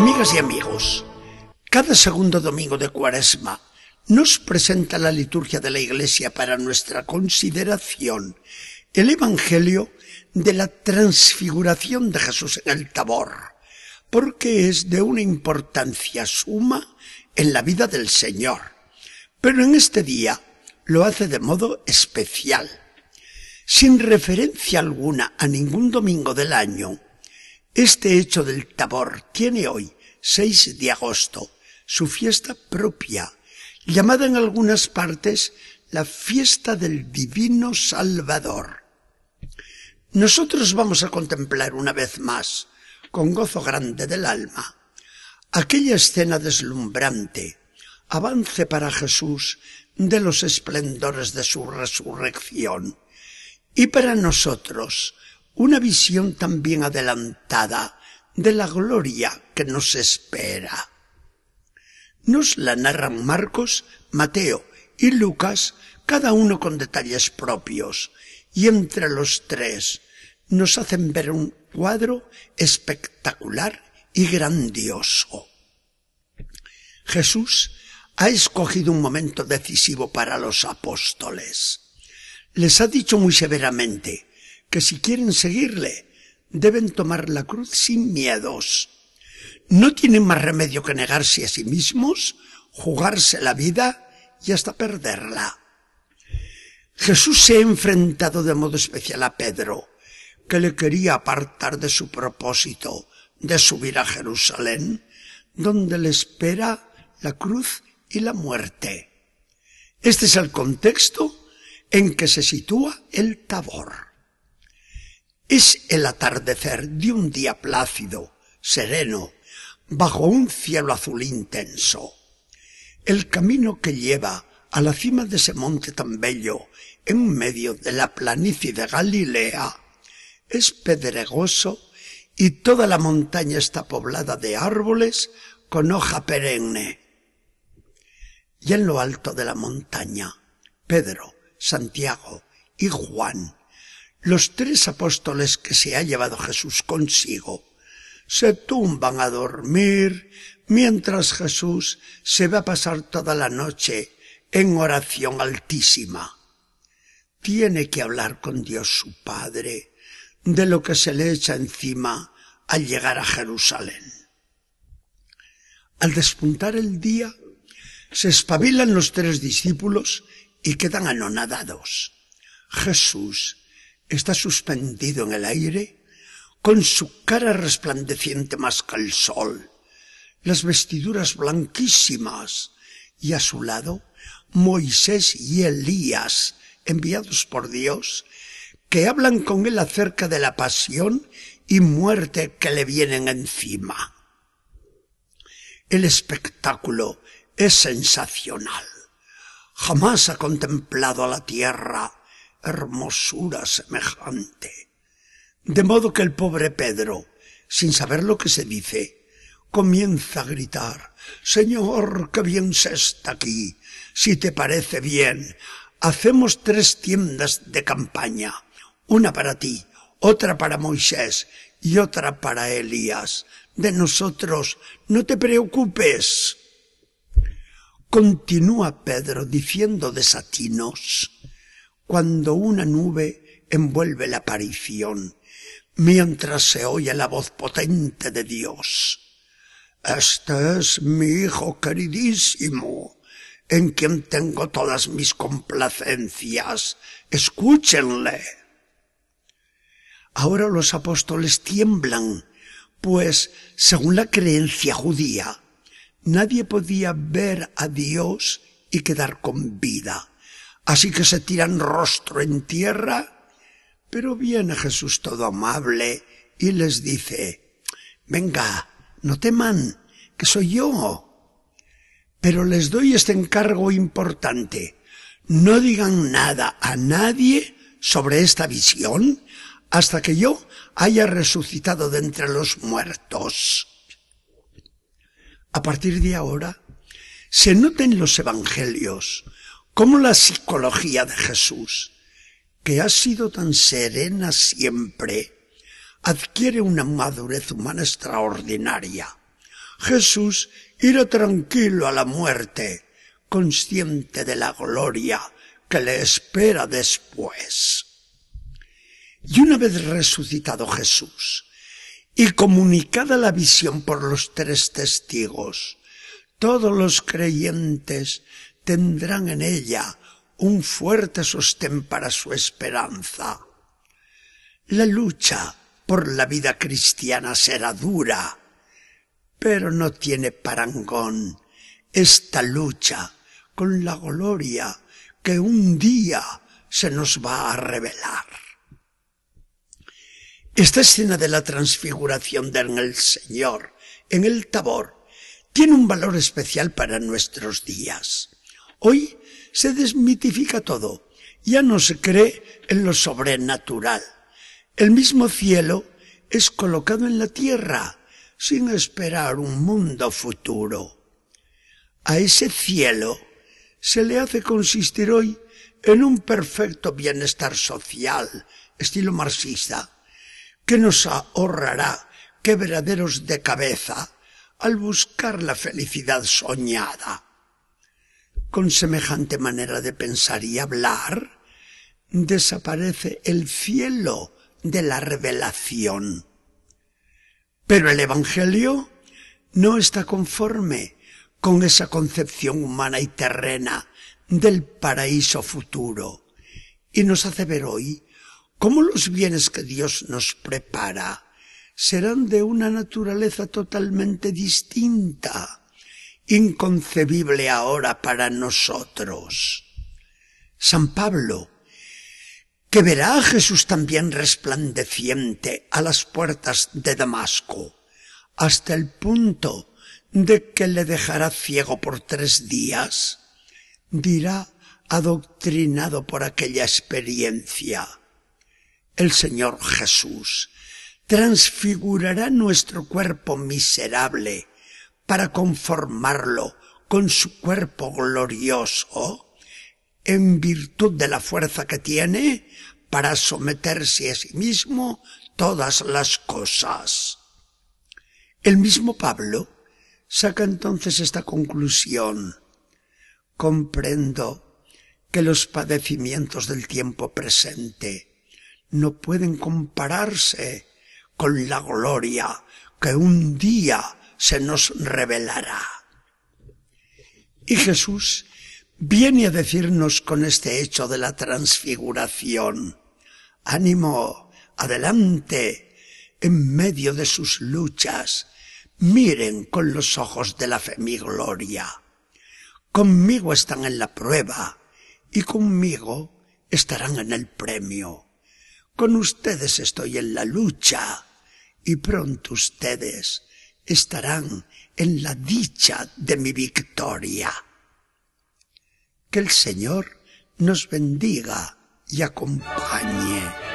Amigas y amigos, cada segundo domingo de Cuaresma nos presenta la liturgia de la Iglesia para nuestra consideración el Evangelio de la transfiguración de Jesús en el Tabor, porque es de una importancia suma en la vida del Señor. Pero en este día lo hace de modo especial, sin referencia alguna a ningún domingo del año. Este hecho del Tabor tiene hoy, 6 de agosto, su fiesta propia, llamada en algunas partes la fiesta del Divino Salvador. Nosotros vamos a contemplar una vez más, con gozo grande del alma, aquella escena deslumbrante, avance para Jesús de los esplendores de su resurrección, y para nosotros una visión también adelantada de la gloria que nos espera. Nos la narran Marcos, Mateo y Lucas, cada uno con detalles propios, y entre los tres nos hacen ver un cuadro espectacular y grandioso. Jesús ha escogido un momento decisivo para los apóstoles les ha dicho muy severamente que si quieren seguirle, deben tomar la cruz sin miedos. No tienen más remedio que negarse a sí mismos, jugarse la vida y hasta perderla. Jesús se ha enfrentado de modo especial a Pedro, que le quería apartar de su propósito de subir a Jerusalén, donde le espera la cruz y la muerte. Este es el contexto en que se sitúa el Tabor. Es el atardecer de un día plácido, sereno, bajo un cielo azul intenso. El camino que lleva a la cima de ese monte tan bello, en medio de la planicie de Galilea, es pedregoso y toda la montaña está poblada de árboles con hoja perenne. Y en lo alto de la montaña, Pedro, Santiago y Juan, los tres apóstoles que se ha llevado Jesús consigo, se tumban a dormir mientras Jesús se va a pasar toda la noche en oración altísima. Tiene que hablar con Dios su Padre de lo que se le echa encima al llegar a Jerusalén. Al despuntar el día, se espabilan los tres discípulos y quedan anonadados. Jesús está suspendido en el aire con su cara resplandeciente más que el sol, las vestiduras blanquísimas y a su lado Moisés y Elías, enviados por Dios, que hablan con él acerca de la pasión y muerte que le vienen encima. El espectáculo es sensacional. Jamás ha contemplado a la tierra hermosura semejante. De modo que el pobre Pedro, sin saber lo que se dice, comienza a gritar, Señor, qué bien se está aquí. Si te parece bien, hacemos tres tiendas de campaña, una para ti, otra para Moisés y otra para Elías. De nosotros no te preocupes. Continúa Pedro diciendo desatinos cuando una nube envuelve la aparición, mientras se oye la voz potente de Dios. Este es mi Hijo queridísimo, en quien tengo todas mis complacencias. Escúchenle. Ahora los apóstoles tiemblan, pues, según la creencia judía, Nadie podía ver a Dios y quedar con vida. Así que se tiran rostro en tierra, pero viene Jesús todo amable y les dice, venga, no teman, que soy yo. Pero les doy este encargo importante. No digan nada a nadie sobre esta visión hasta que yo haya resucitado de entre los muertos. A partir de ahora, se nota en los evangelios como la psicología de Jesús, que ha sido tan serena siempre, adquiere una madurez humana extraordinaria. Jesús irá tranquilo a la muerte, consciente de la gloria que le espera después. Y una vez resucitado Jesús y comunicada la visión por los tres testigos, todos los creyentes tendrán en ella un fuerte sostén para su esperanza. La lucha por la vida cristiana será dura, pero no tiene parangón esta lucha con la gloria que un día se nos va a revelar. Esta escena de la transfiguración del Señor en el Tabor tiene un valor especial para nuestros días. Hoy se desmitifica todo, ya no se cree en lo sobrenatural. El mismo cielo es colocado en la tierra sin esperar un mundo futuro. A ese cielo se le hace consistir hoy en un perfecto bienestar social, estilo marxista, que nos ahorrará quebraderos de cabeza al buscar la felicidad soñada. Con semejante manera de pensar y hablar, desaparece el cielo de la revelación. Pero el Evangelio no está conforme con esa concepción humana y terrena del paraíso futuro y nos hace ver hoy cómo los bienes que Dios nos prepara serán de una naturaleza totalmente distinta, inconcebible ahora para nosotros. San Pablo, que verá a Jesús también resplandeciente a las puertas de Damasco, hasta el punto de que le dejará ciego por tres días, dirá adoctrinado por aquella experiencia. El Señor Jesús transfigurará nuestro cuerpo miserable para conformarlo con su cuerpo glorioso en virtud de la fuerza que tiene para someterse a sí mismo todas las cosas. El mismo Pablo saca entonces esta conclusión. Comprendo que los padecimientos del tiempo presente no pueden compararse con la gloria que un día se nos revelará. Y Jesús viene a decirnos con este hecho de la transfiguración, ánimo, adelante, en medio de sus luchas, miren con los ojos de la fe mi gloria. Conmigo están en la prueba y conmigo estarán en el premio. Con ustedes estoy en la lucha y pronto ustedes estarán en la dicha de mi victoria. Que el Señor nos bendiga y acompañe.